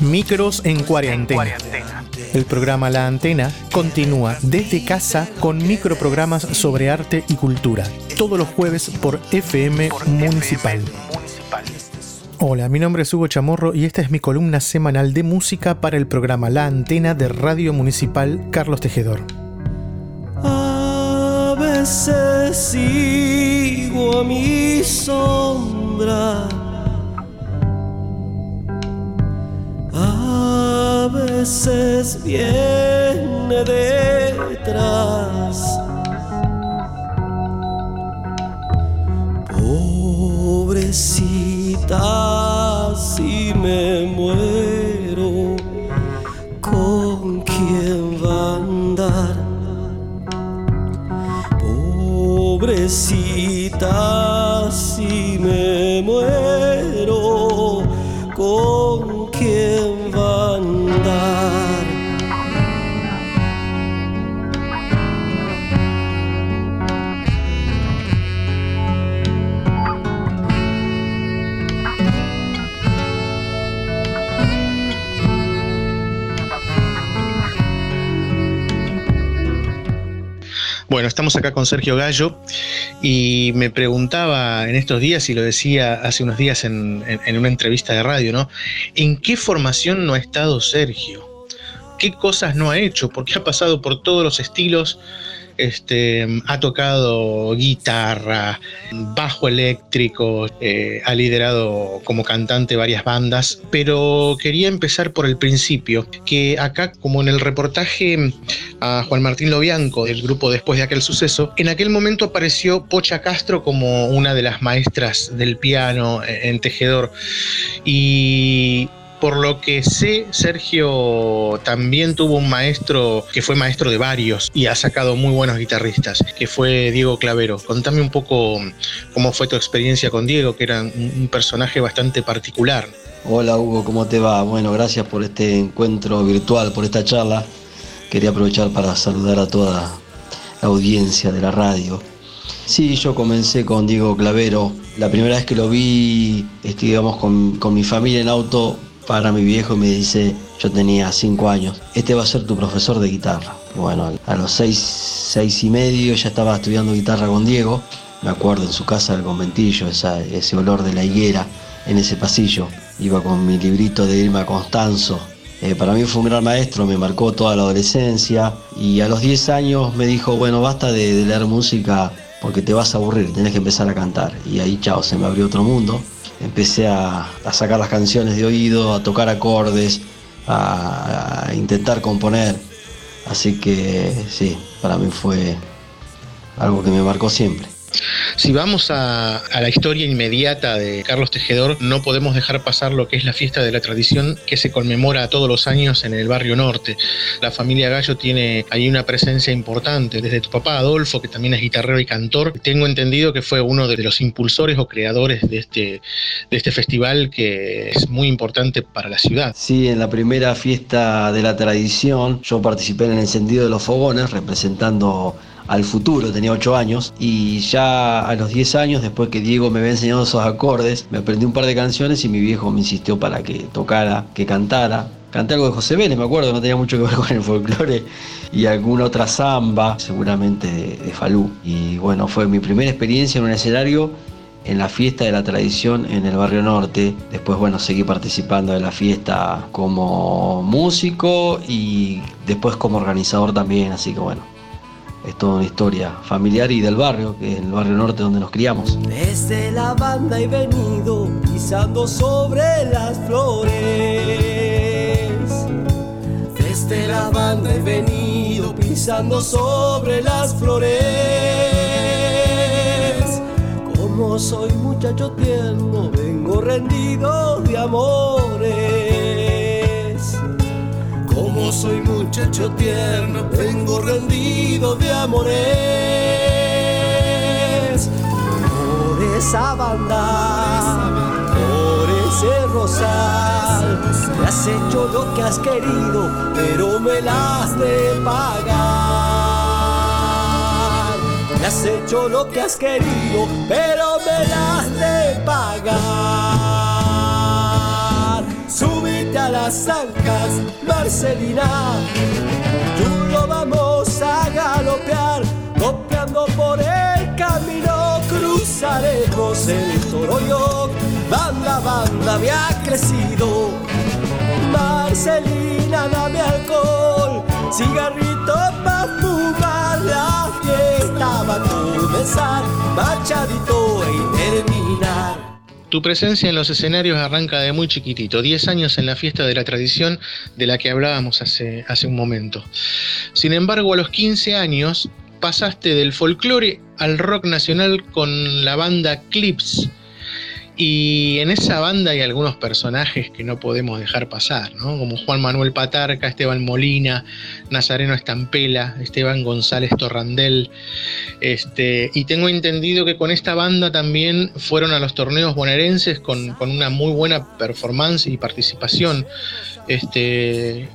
Micros en cuarentena. El programa La Antena continúa desde casa con microprogramas sobre arte y cultura, todos los jueves por FM Municipal. Hola, mi nombre es Hugo Chamorro y esta es mi columna semanal de música para el programa La Antena de Radio Municipal Carlos Tejedor. A veces sigo a mi sombra a veces viene detrás. Pobrecita, si me muero, ¿con quién va a andar? Pobrecita, si me muero, Bueno, estamos acá con Sergio Gallo y me preguntaba en estos días, y lo decía hace unos días en, en- una entrevista de radio, ¿no? ¿En qué formación no ha estado Sergio? ¿Qué cosas no ha hecho? Porque ha pasado por todos los estilos. Este, ha tocado guitarra, bajo eléctrico, eh, ha liderado como cantante varias bandas, pero quería empezar por el principio, que acá, como en el reportaje a Juan Martín Lobianco del grupo Después de aquel suceso, en aquel momento apareció Pocha Castro como una de las maestras del piano eh, en Tejedor. Y por lo que sé, Sergio también tuvo un maestro que fue maestro de varios y ha sacado muy buenos guitarristas, que fue Diego Clavero. Contame un poco cómo fue tu experiencia con Diego, que era un personaje bastante particular. Hola Hugo, ¿cómo te va? Bueno, gracias por este encuentro virtual, por esta charla. Quería aprovechar para saludar a toda la audiencia de la radio. Sí, yo comencé con Diego Clavero. La primera vez que lo vi, este, digamos, con, con mi familia en auto, para mi viejo y me dice, yo tenía cinco años, este va a ser tu profesor de guitarra. Bueno, a los seis, seis y medio ya estaba estudiando guitarra con Diego. Me acuerdo en su casa del conventillo, ese olor de la higuera en ese pasillo. Iba con mi librito de Irma Constanzo. Eh, para mí fue un gran maestro, me marcó toda la adolescencia y a los 10 años me dijo, bueno, basta de, de leer música porque te vas a aburrir, tenés que empezar a cantar. Y ahí, chao, se me abrió otro mundo. Empecé a, a sacar las canciones de oído, a tocar acordes, a, a intentar componer. Así que sí, para mí fue algo que me marcó siempre. Si vamos a, la historia inmediata de Carlos Tejedor, no podemos dejar pasar lo que es la fiesta de la tradición que se conmemora todos los años en el barrio norte. La familia Gallo tiene ahí una presencia importante, desde tu papá Adolfo, que también es guitarrero y cantor. Tengo entendido que fue uno de los impulsores o creadores de este, de este festival que es muy importante para la ciudad. Sí, en la primera fiesta de la tradición yo participé en el encendido de los fogones representando al futuro, tenía 8 años y ya a los 10 años, después que Diego me había enseñado esos acordes, me aprendí un par de canciones y mi viejo me insistió para que tocara, que cantara. Canté algo de José Vélez, me acuerdo, no tenía mucho que ver con el folclore y alguna otra samba, seguramente de, de Falú. Y bueno, fue mi primera experiencia en un escenario en la fiesta de la tradición en el barrio norte. Después, bueno, seguí participando de la fiesta como músico y después como organizador también, así que bueno, es toda una historia familiar y del barrio, que es el barrio norte donde nos criamos. Desde la banda he venido pisando sobre las flores. Desde la banda he venido pisando sobre las flores. Como soy muchacho tierno, vengo rendido de amores. Soy muchacho tierno, vengo rendido de amores. Por esa banda, por ese rosal, me has hecho lo que has querido, pero me la has de pagar. Me has hecho lo que has querido, pero me la has de pagar. Las ancas, Marcelina. Tú lo vamos a galopear, copiando por el camino, cruzaremos el Toroyo. Banda, banda, me ha crecido. Marcelina, dame alcohol, cigarrito para fumar, la fiesta va a comenzar, machadito e terminar. Tu presencia en los escenarios arranca de muy chiquitito, 10 años en la fiesta de la tradición de la que hablábamos hace, un momento. Sin embargo, a los 15 años pasaste del folclore al rock nacional con la banda Clips, y en esa banda hay algunos personajes que no podemos dejar pasar, ¿no? Como Juan Manuel Patarca, Esteban Molina, Nazareno Estampela, Esteban González Torrandel. Este, y tengo entendido que con esta banda también fueron a los torneos bonaerenses con, con una muy buena performance y participación. Este,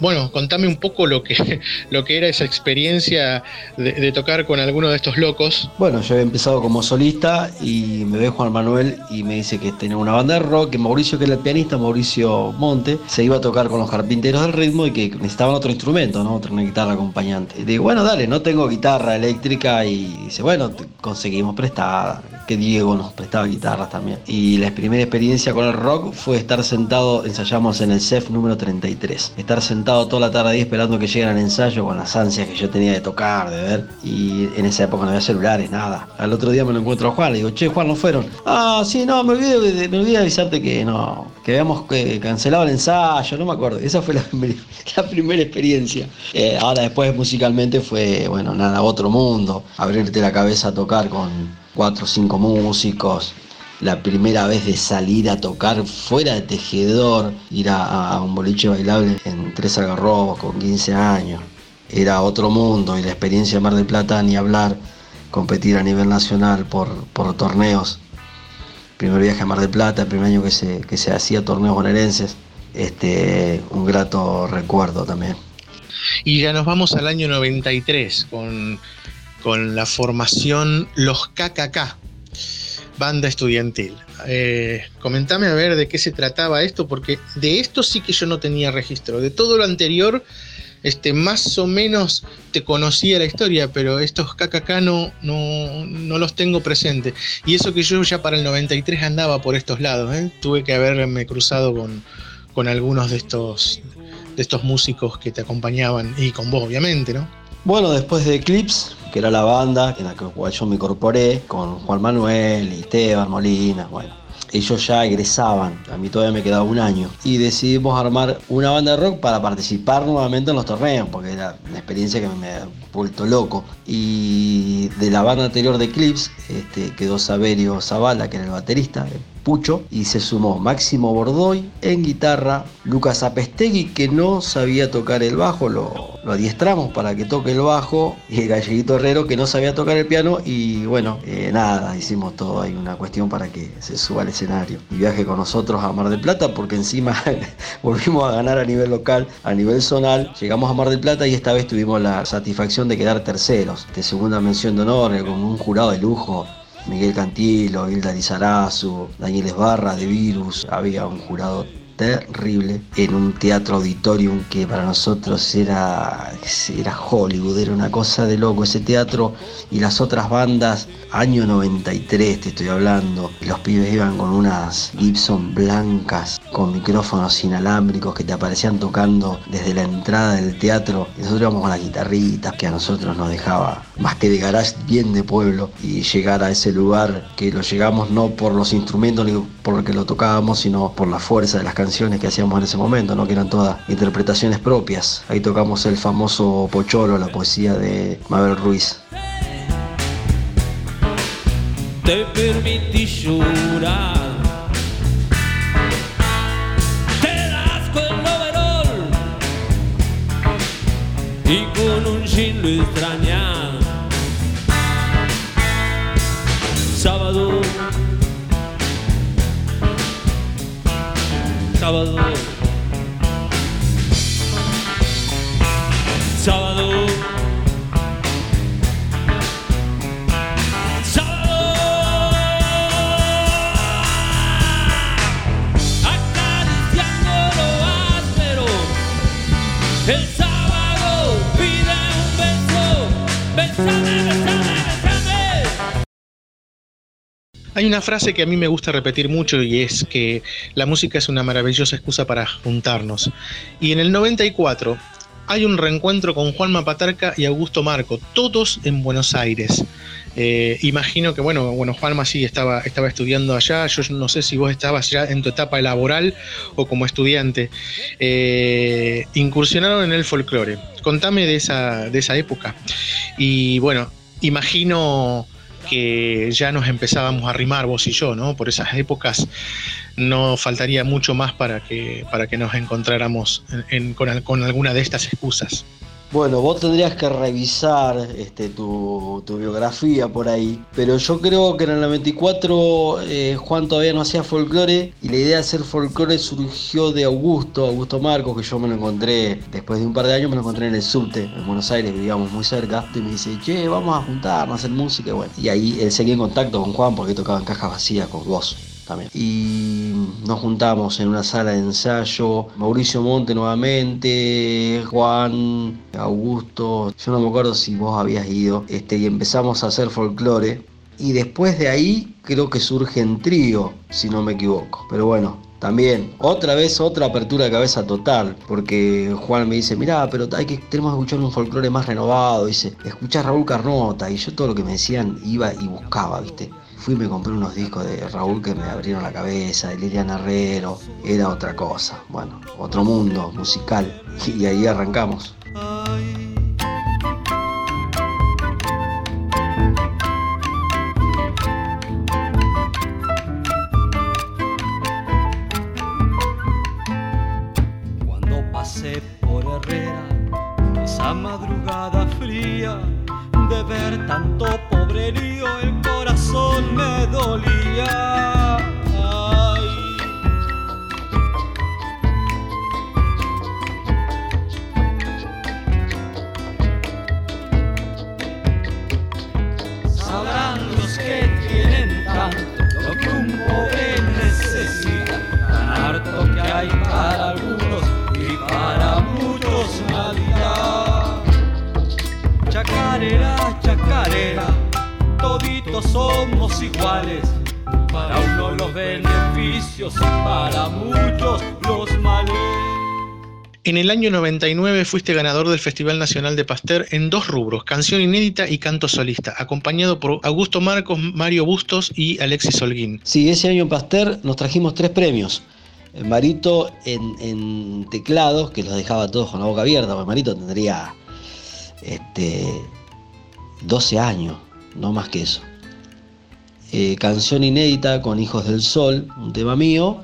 bueno, contame un poco lo que, lo que era esa experiencia de, tocar con alguno de estos locos. Bueno, yo había empezado como solista y me ve Juan Manuel y me dice que tenía una banda de rock, que Mauricio, que era el pianista, Mauricio Monte, se iba a tocar con los carpinteros del ritmo y que necesitaban otro instrumento, ¿no? Otra guitarra acompañante. Y digo, bueno, dale, no tengo guitarra eléctrica y dice, bueno, conseguimos prestada que Diego nos prestaba guitarras también. Y la primera experiencia con el rock fue estar sentado, ensayamos en el CEF número 33, estar sentado toda la tarde ahí esperando que llegara el ensayo con las ansias que yo tenía de tocar, de ver. Y en esa época no había celulares, nada. Al otro día me lo encuentro a Juan, le digo, che, Juan, ¿no fueron? Ah, sí, no, me olvidé, me olvidé avisarte que no, que habíamos cancelado el ensayo, no me acuerdo. Esa fue la, primera experiencia. Eh, ahora después musicalmente fue, bueno, nada, otro mundo. Abrirte la cabeza a tocar con cuatro o cinco músicos, la primera vez de salir a tocar fuera de tejedor, ir a, un boliche bailable en Tres Algarrobos con 15 años. Era otro mundo y la experiencia de Mar del Plata ni hablar, competir a nivel nacional por, torneos. Primer viaje a Mar del Plata, el primer año que se, que se hacía torneos bonaerenses. Este, un grato recuerdo también. Y ya nos vamos al año 93 con con la formación Los KKK, banda estudiantil. Eh, comentame a ver de qué se trataba esto, porque de esto sí que yo no tenía registro. De todo lo anterior, este, más o menos te conocía la historia, pero estos KKK no, no, los tengo presentes. Y eso que yo ya para el 93 andaba por estos lados, ¿eh? tuve que haberme cruzado con, con algunos de estos, de estos músicos que te acompañaban y con vos, obviamente, ¿no? Bueno, después de Eclipse, que era la banda en la que yo me incorporé, con Juan Manuel y Esteban Molina, bueno, ellos ya egresaban, a mí todavía me quedaba un año, y decidimos armar una banda de rock para participar nuevamente en los torneos, porque era una experiencia que me vuelto loco. Y de la banda anterior de Eclipse este, quedó Saberio Zavala, que era el baterista, Pucho y se sumó Máximo Bordoy en guitarra, Lucas Apestegui que no sabía tocar el bajo, lo, adiestramos para que toque el bajo y el galleguito Herrero que no sabía tocar el piano y bueno, eh, nada, hicimos todo, hay una cuestión para que se suba al escenario y viaje con nosotros a Mar del Plata porque encima volvimos a ganar a nivel local, a nivel zonal, llegamos a Mar del Plata y esta vez tuvimos la satisfacción de quedar terceros, de segunda mención de honor, con un jurado de lujo Miguel Cantilo, Hilda Lizarazu, Daniel Esbarra de Virus, había un jurado terrible en un teatro auditorium que para nosotros era, era Hollywood, era una cosa de loco ese teatro. Y las otras bandas, año 93 te estoy hablando, los pibes iban con unas Gibson blancas con micrófonos inalámbricos que te aparecían tocando desde la entrada del teatro nosotros íbamos con las guitarritas que a nosotros nos dejaba más que de garage bien de pueblo y llegar a ese lugar que lo llegamos no por los instrumentos ni por lo que lo tocábamos sino por la fuerza de las canciones canciones que hacíamos en ese momento, ¿no? que eran todas interpretaciones propias. Ahí tocamos el famoso Pocholo, la poesía de Mabel Ruiz. Te permití llorar. Y con un jean lo extrañas. Sábado sábado. Sábado. Hay una frase que a mí me gusta repetir mucho y es que la música es una maravillosa excusa para juntarnos. Y en el 94 hay un reencuentro con Juanma Patarca y Augusto Marco, todos en Buenos Aires. Eh, imagino que, bueno, bueno, Juanma sí estaba, estaba estudiando allá. Yo no sé si vos estabas ya en tu etapa laboral o como estudiante. Eh, incursionaron en el folclore. Contame de esa, de esa época. Y bueno, imagino que ya nos empezábamos a rimar vos y yo, ¿no? Por esas épocas no faltaría mucho más para que, para que nos encontráramos en- en- con, con alguna de estas excusas. Bueno, vos tendrías que revisar este, tu, biografía por ahí, pero yo creo que en el 94 eh, Juan todavía no hacía folclore y la idea de hacer folclore surgió de Augusto, Augusto Marcos, que yo me lo encontré después de un par de años, me lo encontré en el subte, en Buenos Aires, vivíamos muy cerca, y me dice, che, vamos a juntarnos a hacer música, y bueno, y ahí él seguía en contacto con Juan porque tocaba en caja vacía con vos también. Y nos juntamos en una sala de ensayo, Mauricio Monte nuevamente, Juan, Augusto, yo no me acuerdo si vos habías ido, este, y empezamos a hacer folclore. Y después de ahí creo que surge en trío, si no me equivoco. Pero bueno, también, otra vez otra apertura de cabeza total, porque Juan me dice, mirá, pero hay que, tenemos que escuchar un folclore más renovado, dice, escuchá a Raúl Carnota, y yo todo lo que me decían iba y buscaba, viste. Fui y me compré unos discos de Raúl que me abrieron la cabeza, de Lilian Herrero, era otra cosa, bueno, otro mundo musical, y ahí arrancamos. Cuando pasé por Herrera, esa madrugada fría, de ver tanto dolía. Ay. Sabrán los que tienen tanto lo que un pobre necesita, tan harto que hay para algunos y para muchos nadie. Chacarera, chacarera, somos iguales. Para uno los beneficios y para muchos los males. En el año 99 fuiste ganador del Festival Nacional de Pasteur en dos rubros, canción inédita y canto solista, acompañado por Augusto Marcos, Mario Bustos y Alexis Holguín. Sí, ese año en Pasteur nos trajimos tres premios. Eh, Marito en, en teclados, que los dejaba todos con la boca abierta, porque Marito tendría este, 12 años, no más que eso. Eh, canción inédita con Hijos del Sol, un tema mío,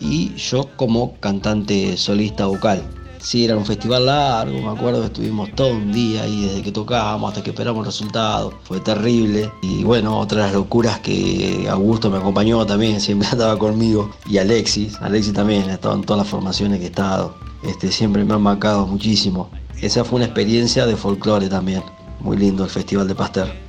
y yo como cantante solista vocal. Sí, era un festival largo, me acuerdo que estuvimos todo un día ahí desde que tocábamos hasta que esperamos el resultado. Fue terrible. Y bueno, otra de las locuras que Augusto me acompañó también, siempre estaba conmigo. Y Alexis, Alexis también, ha estado en todas las formaciones que he estado. Este, siempre me han marcado muchísimo. Esa fue una experiencia de folclore también. Muy lindo el Festival de Pasteur.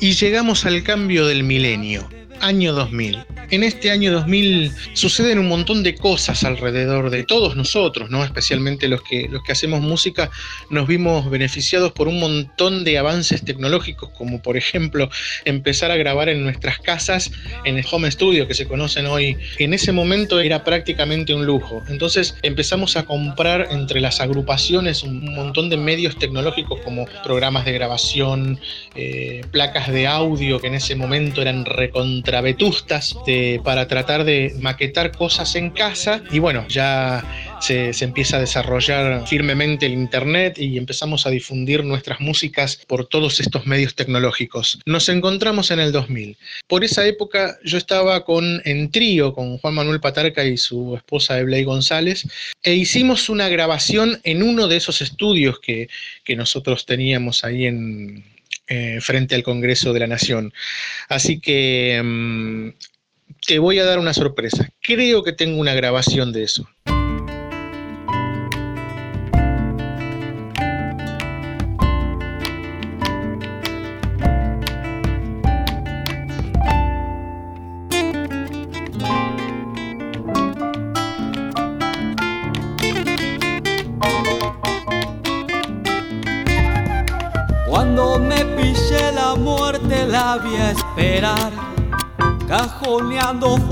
Y llegamos al cambio del milenio, año 2000. En este año 2000 suceden un montón de cosas alrededor de todos nosotros, ¿no? especialmente los que, los que hacemos música, nos vimos beneficiados por un montón de avances tecnológicos, como por ejemplo empezar a grabar en nuestras casas, en el home studio que se conocen hoy. En ese momento era prácticamente un lujo. Entonces empezamos a comprar entre las agrupaciones un montón de medios tecnológicos como programas de grabación, eh, placas de audio que en ese momento eran recontravetustas de- para tratar de maquetar cosas en casa y bueno, ya se, empieza a desarrollar firmemente el internet y empezamos a difundir nuestras músicas por todos estos medios tecnológicos. Nos encontramos en el 2000. Por esa época yo estaba con, en trío con Juan Manuel Patarca y su esposa Eblay González e hicimos una grabación en uno de esos estudios que, que nosotros teníamos ahí en, eh, frente al Congreso de la Nación. Así que mm, te voy a dar una sorpresa. Creo que tengo una grabación de eso.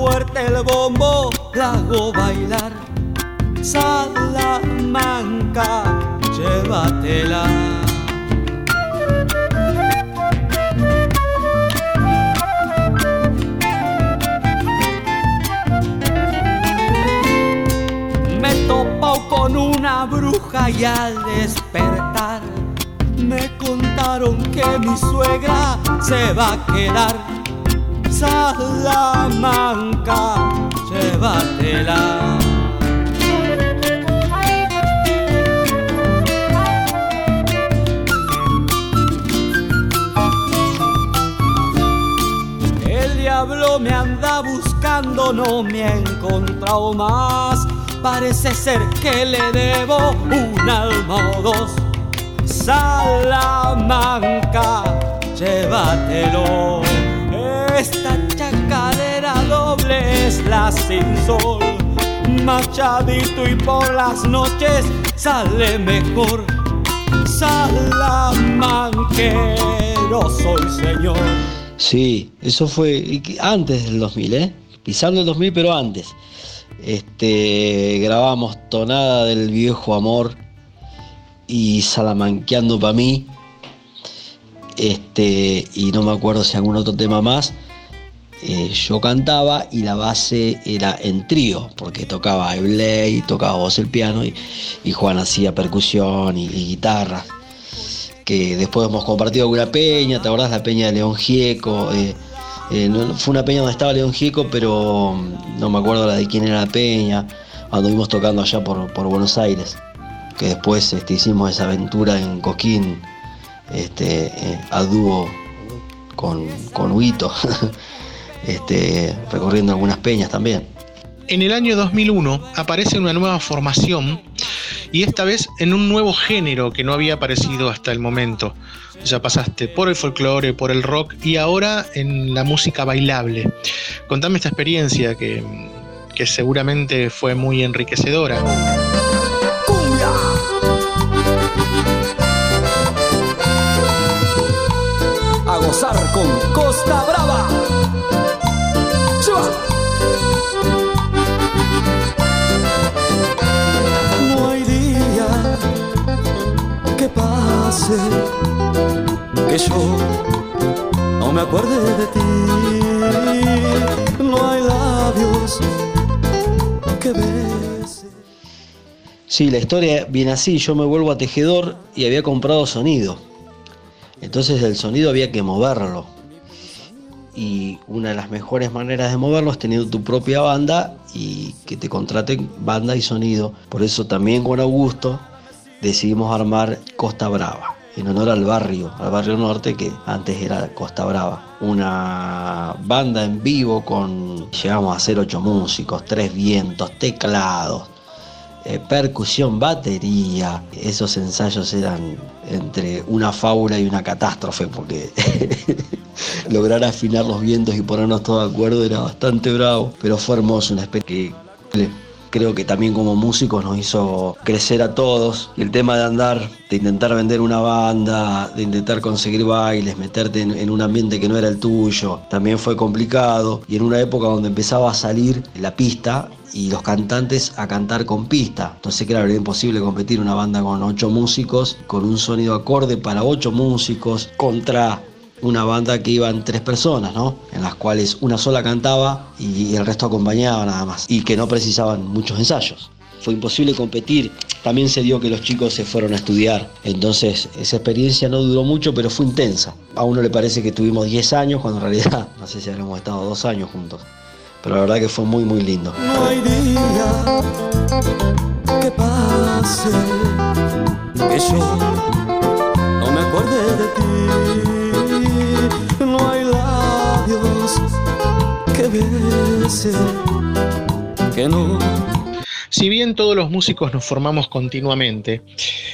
Fuerte el bombo, la hago bailar. Salamanca, llévatela. Con una bruja y al despertar me contaron que mi suegra se va a quedar. Salamanca, llévatela. El diablo me anda buscando, no me ha encontrado más. Parece ser que le debo un alma o dos. Salamanca, llévatelo. Esta chacarera doble es la sin sol. Machadito y por las noches sale mejor. Salamanquero soy señor. Sí, eso fue antes del 2000, ¿eh? Pisando el 2000, pero antes. Este, grabamos Tonada del Viejo Amor y Salamanqueando para mí. Este, y no me acuerdo si algún otro tema más. Eh, yo cantaba y la base era en trío, porque tocaba Eblay, tocaba voz el piano y, Juan hacía percusión y, y guitarra. Que después hemos compartido alguna peña, ¿te acordás la peña de León Gieco? Eh, eh, no- fue una peña donde estaba León Gieco, pero mm, no me acuerdo la de quién era la peña. Anduvimos tocando allá por, Buenos Aires, que después este, hicimos esa aventura en Coquín, este, a dúo con, con Huito, este, recorriendo algunas peñas también. En el año 2001 aparece una nueva formación y esta vez en un nuevo género que no había aparecido hasta el momento. Ya pasaste por el folclore, por el rock y ahora en la música bailable. Contame esta experiencia que, que seguramente fue muy enriquecedora. ¡Cumbia! A gozar con Costa Brava. Pase que yo no me acuerde de ti. No hay labios que besen. Sí, la historia viene así, yo me vuelvo a tejedor y había comprado sonido. Entonces el sonido había que moverlo. Y una de las mejores maneras de moverlo es teniendo tu propia banda y que te contraten banda y sonido. Por eso también con Augusto decidimos armar Costa Brava, en honor al barrio, al barrio norte que antes era Costa Brava. Una banda en vivo con, llegamos a ser ocho músicos, tres vientos, teclados, eh, percusión, batería. Esos ensayos eran entre una fábula y una catástrofe porque lograr afinar los vientos y ponernos todos de acuerdo era bastante bravo, pero fue hermoso, una especie que creo que también como músicos nos hizo crecer a todos. El tema de andar, de intentar vender una banda, de intentar conseguir bailes, meterte en, en un ambiente que no era el tuyo, también fue complicado. Y en una época donde empezaba a salir la pista y los cantantes a cantar con pista. Entonces, claro, era imposible competir una banda con ocho músicos, con un sonido acorde para ocho músicos, contra una banda que iban tres personas, ¿no? En las cuales una sola cantaba y el resto acompañaba nada más. Y que no precisaban muchos ensayos. Fue imposible competir. También se dio que los chicos se fueron a estudiar. Entonces esa experiencia no duró mucho, pero fue intensa. A uno le parece que tuvimos 10 años, cuando en realidad no sé si habremos estado dos años juntos. Pero la verdad que fue muy, muy lindo. No hay día que pase que yo no me acuerde de ti. Si bien todos los músicos nos formamos continuamente,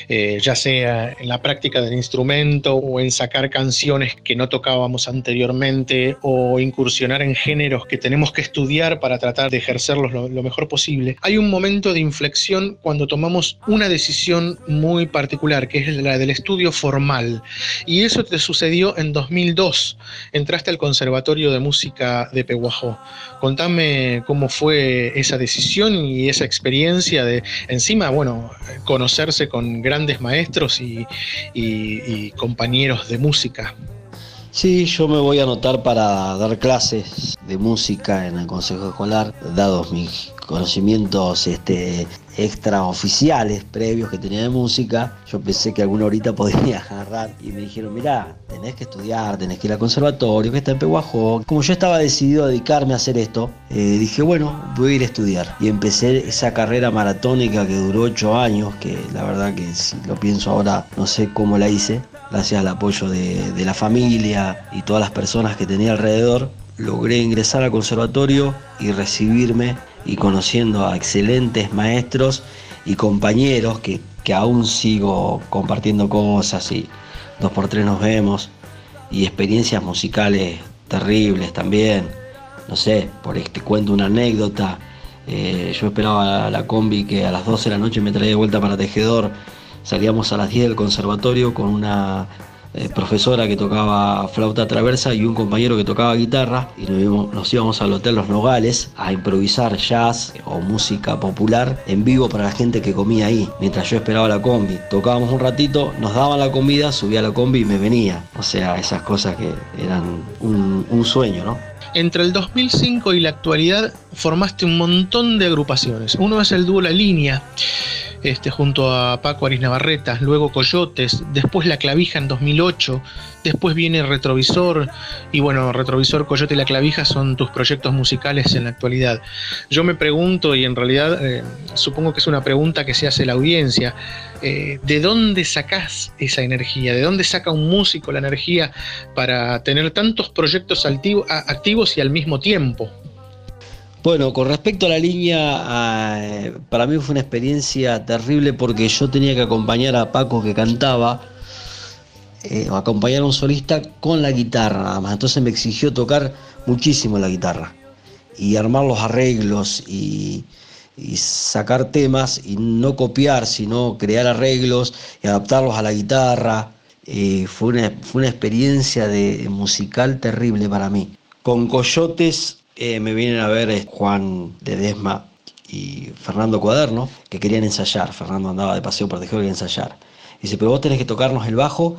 eh, ya sea en la práctica del instrumento o en sacar canciones que no tocábamos anteriormente o incursionar en géneros que tenemos que estudiar para tratar de ejercerlos lo, lo mejor posible, hay un momento de inflexión cuando tomamos una decisión muy particular, que es la del estudio formal. Y eso te sucedió en 2002. Entraste al Conservatorio de Música de Peguajó. Contame cómo fue esa decisión y esa experiencia de, encima, bueno, conocerse con grandes maestros y, y- compañeros de música. Sí, yo me voy a anotar para dar clases de música en el consejo escolar, dados mis conocimientos este, extraoficiales previos que tenía de música. Yo pensé que alguna horita podría agarrar y me dijeron, mirá, tenés que estudiar, tenés que ir al conservatorio, que está en Peguajó. Como yo estaba decidido a dedicarme a hacer esto, eh, dije, bueno, voy a ir a estudiar. Y empecé esa carrera maratónica que duró ocho años, que la verdad que si lo pienso ahora no sé cómo la hice, gracias al apoyo de, de la familia y todas las personas que tenía alrededor, logré ingresar al conservatorio y recibirme y conociendo a excelentes maestros y compañeros que, que aún sigo compartiendo cosas y dos por tres nos vemos y experiencias musicales terribles también. No sé, por este cuento una anécdota. eh, yo esperaba la, la combi que a las 12 de la noche me traía de vuelta para Tejedor. Salíamos a las 10 del conservatorio con una eh, profesora que tocaba flauta traversa y un compañero que tocaba guitarra y nos íbamos, nos íbamos al Hotel Los Nogales a improvisar jazz o música popular en vivo para la gente que comía ahí, mientras yo esperaba la combi. Tocábamos un ratito, nos daban la comida, subía a la combi y me venía. O sea, esas cosas que eran un, un sueño, ¿no? Entre el 2005 y la actualidad formaste un montón de agrupaciones. Uno es el dúo La Línea, este, junto a Paco Aris Navarreta, luego Coyotes, después La Clavija en 2008, después viene Retrovisor, y bueno, Retrovisor, Coyote y La Clavija son tus proyectos musicales en la actualidad. Yo me pregunto, y en realidad eh, supongo que es una pregunta que se hace la audiencia, eh, ¿de dónde sacás esa energía? ¿De dónde saca un músico la energía para tener tantos proyectos activos y al mismo tiempo? Bueno, con respecto a la línea, eh, para mí fue una experiencia terrible porque yo tenía que acompañar a Paco que cantaba, eh, acompañar a un solista con la guitarra nada más. Entonces me exigió tocar muchísimo la guitarra y armar los arreglos y, y sacar temas y no copiar, sino crear arreglos y adaptarlos a la guitarra. Eh, fue, una, fue una experiencia de, musical terrible para mí. Con Coyotes eh, me vienen a ver eh, Juan Ledesma y Fernando Cuaderno, que querían ensayar. Fernando andaba de paseo por Tejero y ensayar. Dice, pero vos tenés que tocarnos el bajo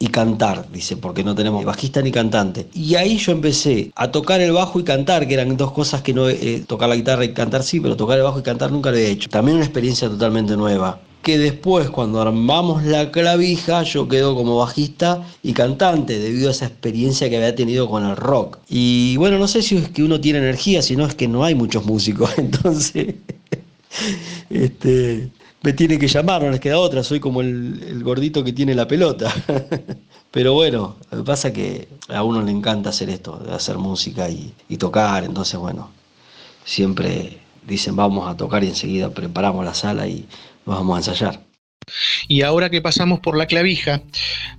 y cantar, dice, porque no tenemos bajista ni cantante. Y ahí yo empecé a tocar el bajo y cantar, que eran dos cosas que no, eh, tocar la guitarra y cantar sí, pero tocar el bajo y cantar nunca lo he hecho. También una experiencia totalmente nueva. Que después, cuando armamos la clavija, yo quedo como bajista y cantante, debido a esa experiencia que había tenido con el rock. Y bueno, no sé si es que uno tiene energía, sino es que no hay muchos músicos, entonces este, me tienen que llamar, no les queda otra, soy como el, gordito que tiene la pelota. Pero bueno, lo que pasa es que a uno le encanta hacer esto, hacer música y, y tocar, entonces bueno, siempre dicen vamos a tocar y enseguida preparamos la sala y vamos a ensayar. Y ahora que pasamos por la clavija,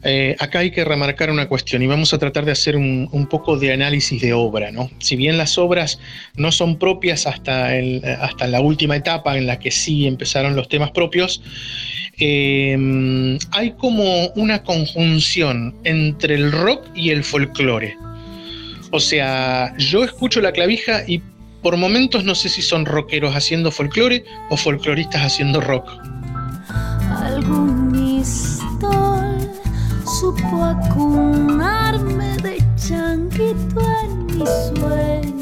eh, acá hay que remarcar una cuestión y vamos a tratar de hacer un, poco de análisis de obra. ¿no? Si bien las obras no son propias hasta, hasta la última etapa en la que sí empezaron los temas propios, eh, hay como una conjunción entre el rock y el folclore. O sea, yo escucho la clavija y por momentos no sé si son rockeros haciendo folclore o folcloristas haciendo rock supo de en mis sueños.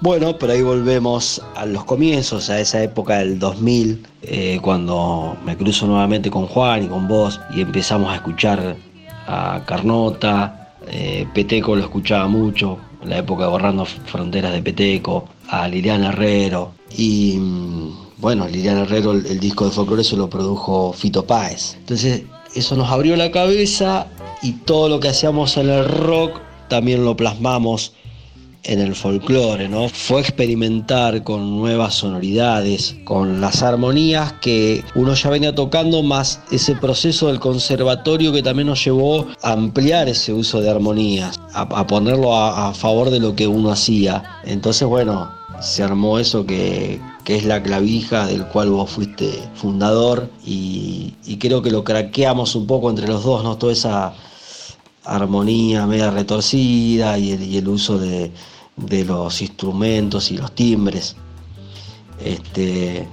Bueno, pero ahí volvemos a los comienzos, a esa época del 2000, eh, cuando me cruzo nuevamente con Juan y con vos y empezamos a escuchar a Carnota, eh, Peteco lo escuchaba mucho, en la época de Borrando Fronteras de Peteco, a Liliana Herrero y mm, bueno, Liliana Herrero el, disco de folclore se lo produjo Fito Páez. Entonces eso nos abrió la cabeza y todo lo que hacíamos en el rock también lo plasmamos en el folclore, ¿no? Fue experimentar con nuevas sonoridades, con las armonías que uno ya venía tocando, más ese proceso del conservatorio que también nos llevó a ampliar ese uso de armonías, a, ponerlo a, a favor de lo que uno hacía. Entonces, bueno, se armó eso que, que es la clavija del cual vos fuiste fundador y, y creo que lo craqueamos un poco entre los dos, ¿no? Toda esa armonía media retorcida y el, el uso de, de los instrumentos y los timbres. Este,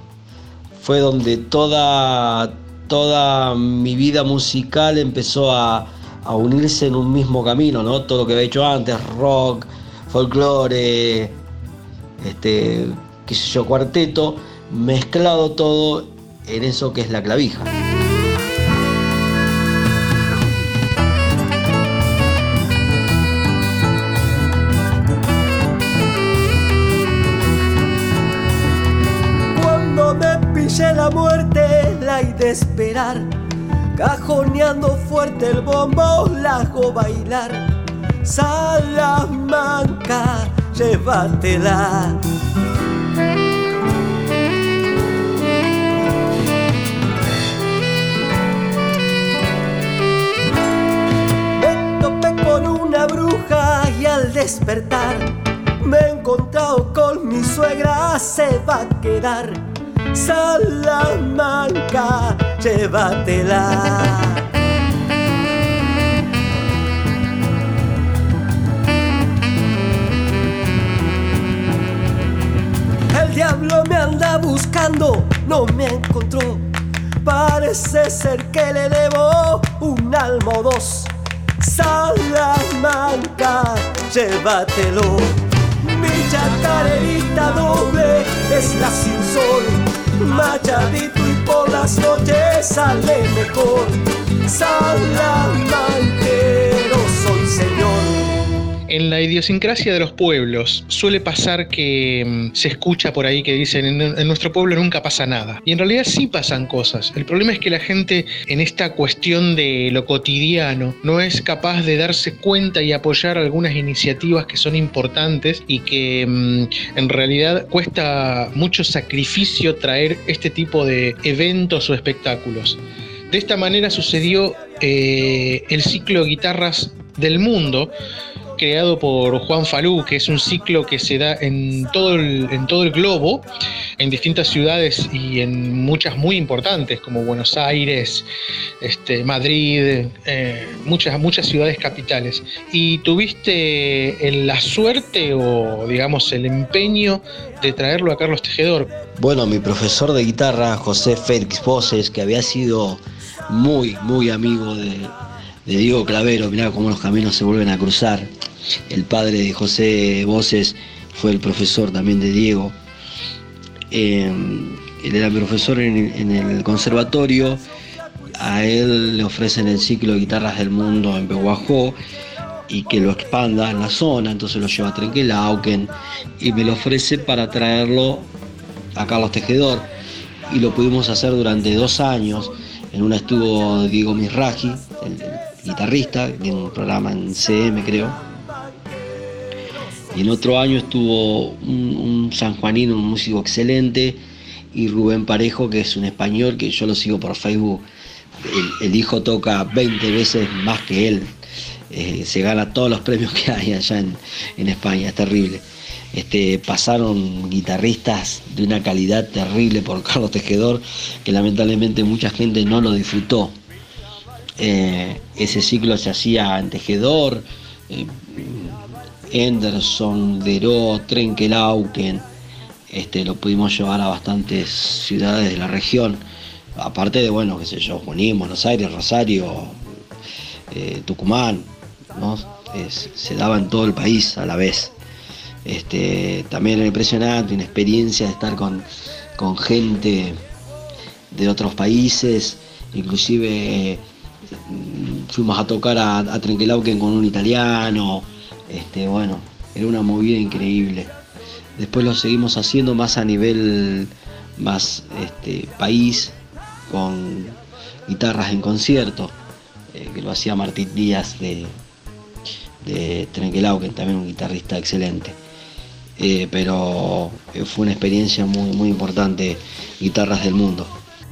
fue donde toda, toda mi vida musical empezó a, a unirse en un mismo camino, ¿no? Todo lo que había hecho antes, rock, folclore, este, qué yo, cuarteto, mezclado todo en eso que es la clavija. Esperar. Cajoneando fuerte el bombo, la hago bailar. Salamanca, llévatela. Me topé con una bruja y al despertar me he encontrado con mi suegra, se va a quedar. Salamanca, llévatela. El diablo me anda buscando, no me encontró. Parece ser que le debo un alma dos. Salamanca, llévatelo. Mi chacarerita doble es la sin sol. Machadito y por las noches sale mejor. Salamanquero soy señor. En la idiosincrasia de los pueblos suele pasar que mm, se escucha por ahí que dicen en, nuestro pueblo nunca pasa nada. Y en realidad sí pasan cosas. El problema es que la gente en esta cuestión de lo cotidiano no es capaz de darse cuenta y apoyar algunas iniciativas que son importantes y que mm, en realidad cuesta mucho sacrificio traer este tipo de eventos o espectáculos. De esta manera sucedió eh, el ciclo Guitarras del Mundo, creado por Juan Falú, que es un ciclo que se da en todo el, en todo el globo, en distintas ciudades y en muchas muy importantes, como Buenos Aires, este, Madrid, eh, muchas, muchas ciudades capitales. ¿Y tuviste el- la suerte o, digamos, el empeño de traerlo a Carlos Tejedor? Bueno, mi profesor de guitarra, José Félix Voces, que había sido muy, muy amigo de, de Diego Clavero, mirá cómo los caminos se vuelven a cruzar. El padre de José Voces fue el profesor también de Diego. Eh, él era profesor en, en el conservatorio. A él le ofrecen el ciclo de guitarras del mundo en Pehuajó y que lo expanda en la zona, entonces lo lleva a Trenquelauquen y me lo ofrece para traerlo a Carlos Tejedor y lo pudimos hacer durante dos años. En una estuvo Diego Misraji, el, el guitarrista, tiene un programa en CM creo. En otro año estuvo un, un sanjuanino, un músico excelente, y Rubén Parejo, que es un español que yo lo sigo por Facebook. El, hijo toca 20 veces más que él. Eh, se gana todos los premios que hay allá en, en España, es terrible. Este, pasaron guitarristas de una calidad terrible por Carlos Tejedor, que lamentablemente mucha gente no lo disfrutó. Eh, ese ciclo se hacía en Tejedor, eh, Henderson, Deró, Trenquelauquen, este, lo pudimos llevar a bastantes ciudades de la región, aparte de, bueno, qué sé yo, Junín, Buenos Aires, Rosario, eh, Tucumán, ¿no? Se daba en todo el país a la vez. Este, también era impresionante, una experiencia de estar con, con gente de otros países, inclusive fuimos a tocar a, a Trenquelauquen con un italiano, este, bueno, era una movida increíble. Después lo seguimos haciendo más a nivel más este, país, con guitarras en concierto, eh, que lo hacía Martín Díaz de, de Trenquelauquen, también un guitarrista excelente. Eh, pero fue una experiencia muy, muy importante, guitarras del mundo.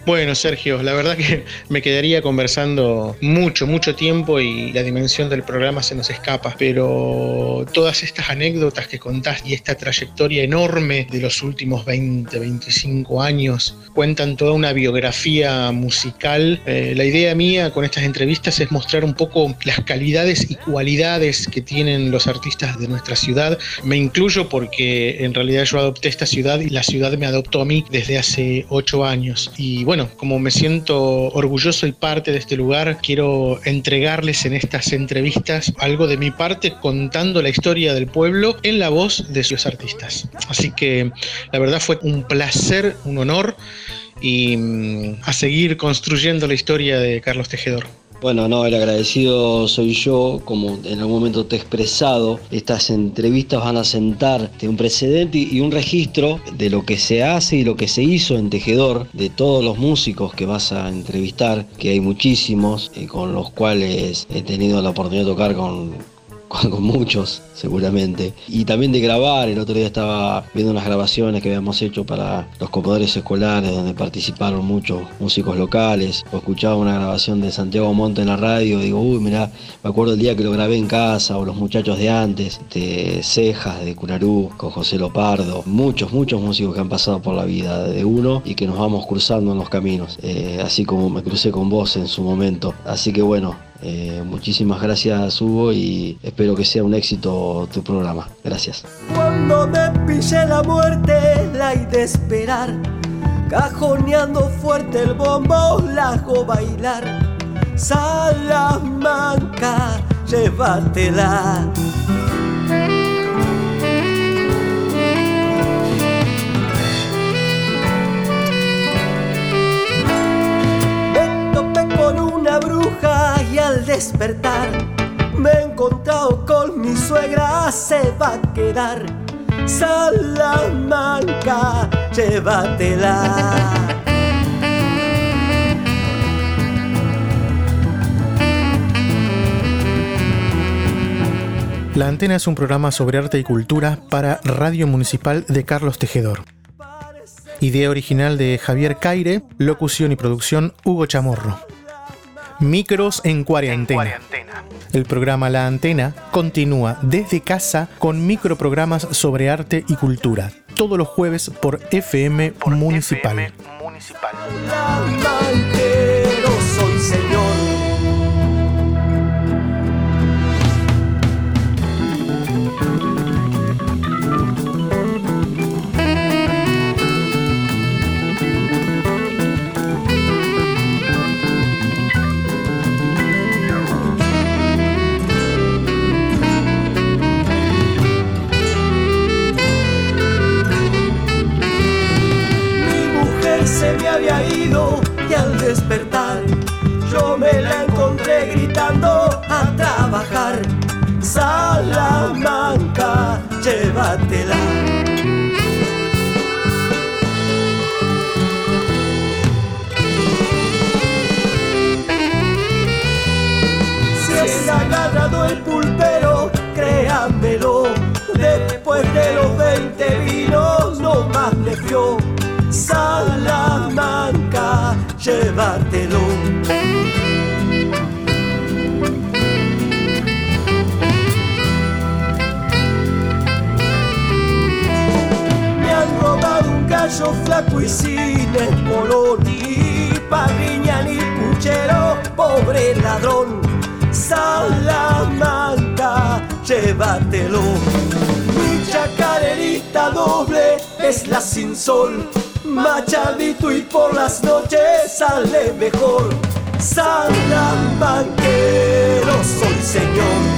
Bueno, Sergio, la verdad que me quedaría conversando mucho, mucho tiempo y la dimensión del programa se nos escapa, pero todas estas anécdotas que contás y esta trayectoria enorme de los últimos 20, 25 años cuentan toda una biografía musical. Eh, la idea mía con estas entrevistas es mostrar un poco las calidades y cualidades que tienen los artistas de nuestra ciudad. Me incluyo porque en realidad yo adopté esta ciudad y la ciudad me adoptó a mí desde hace ocho años. Y bueno, como me siento orgulloso y parte de este lugar, quiero entregarles en estas entrevistas algo de mi parte contando la historia del pueblo en la voz de sus artistas. Así que la verdad fue un placer, un honor y mm, a seguir construyendo la historia de Carlos Tejedor. Bueno, no, el agradecido soy yo, como en algún momento te he expresado, estas entrevistas van a sentar un precedente y un registro de lo que se hace y lo que se hizo en Tejedor, de todos los músicos que vas a entrevistar, que hay muchísimos, eh, con los cuales he tenido la oportunidad de tocar con, con, muchos, seguramente. Y también de grabar, el otro día estaba viendo unas grabaciones que habíamos hecho para los comedores escolares, donde participaron muchos músicos locales, o escuchaba una grabación de Santiago Monte en la radio, digo, uy, mirá, me acuerdo el día que lo grabé en casa, o los muchachos de antes, de Cejas, de Curarú, con José Lopardo, muchos, muchos músicos que han pasado por la vida de uno y que nos vamos cruzando en los caminos, eh, así como me crucé con vos en su momento. Así que bueno, eh, muchísimas gracias Hugo y espero que sea un éxito tu programa. Gracias. Cuando me pille la muerte, la de esperar. Cajoneando fuerte el bombo, la hago bailar. Salamanca, llévatela. Al despertar me he encontrado con mi suegra, se va a quedar. Salamanca, llévatela. La Antena es un programa sobre arte y cultura para Radio Municipal de Carlos Tejedor. Idea original de Javier Caire, locución y producción Hugo Chamorro. Micros en cuarentena. El programa La Antena continúa desde casa con microprogramas sobre arte y cultura, todos los jueves por FM Municipal. Gritando a trabajar. Salamanca, llévatela. Si es agarrado el pulpero, créanmelo. Después de los 20 vinos, no más le dio. Salamanca, llévatelo. Gallo flaco y sin espolón Ni parriña ni puchero, pobre ladrón. Salamanca, llévatelo. Mi chacarerita doble es la sin sol. Machadito y por las noches sale mejor. Salamanquero soy señor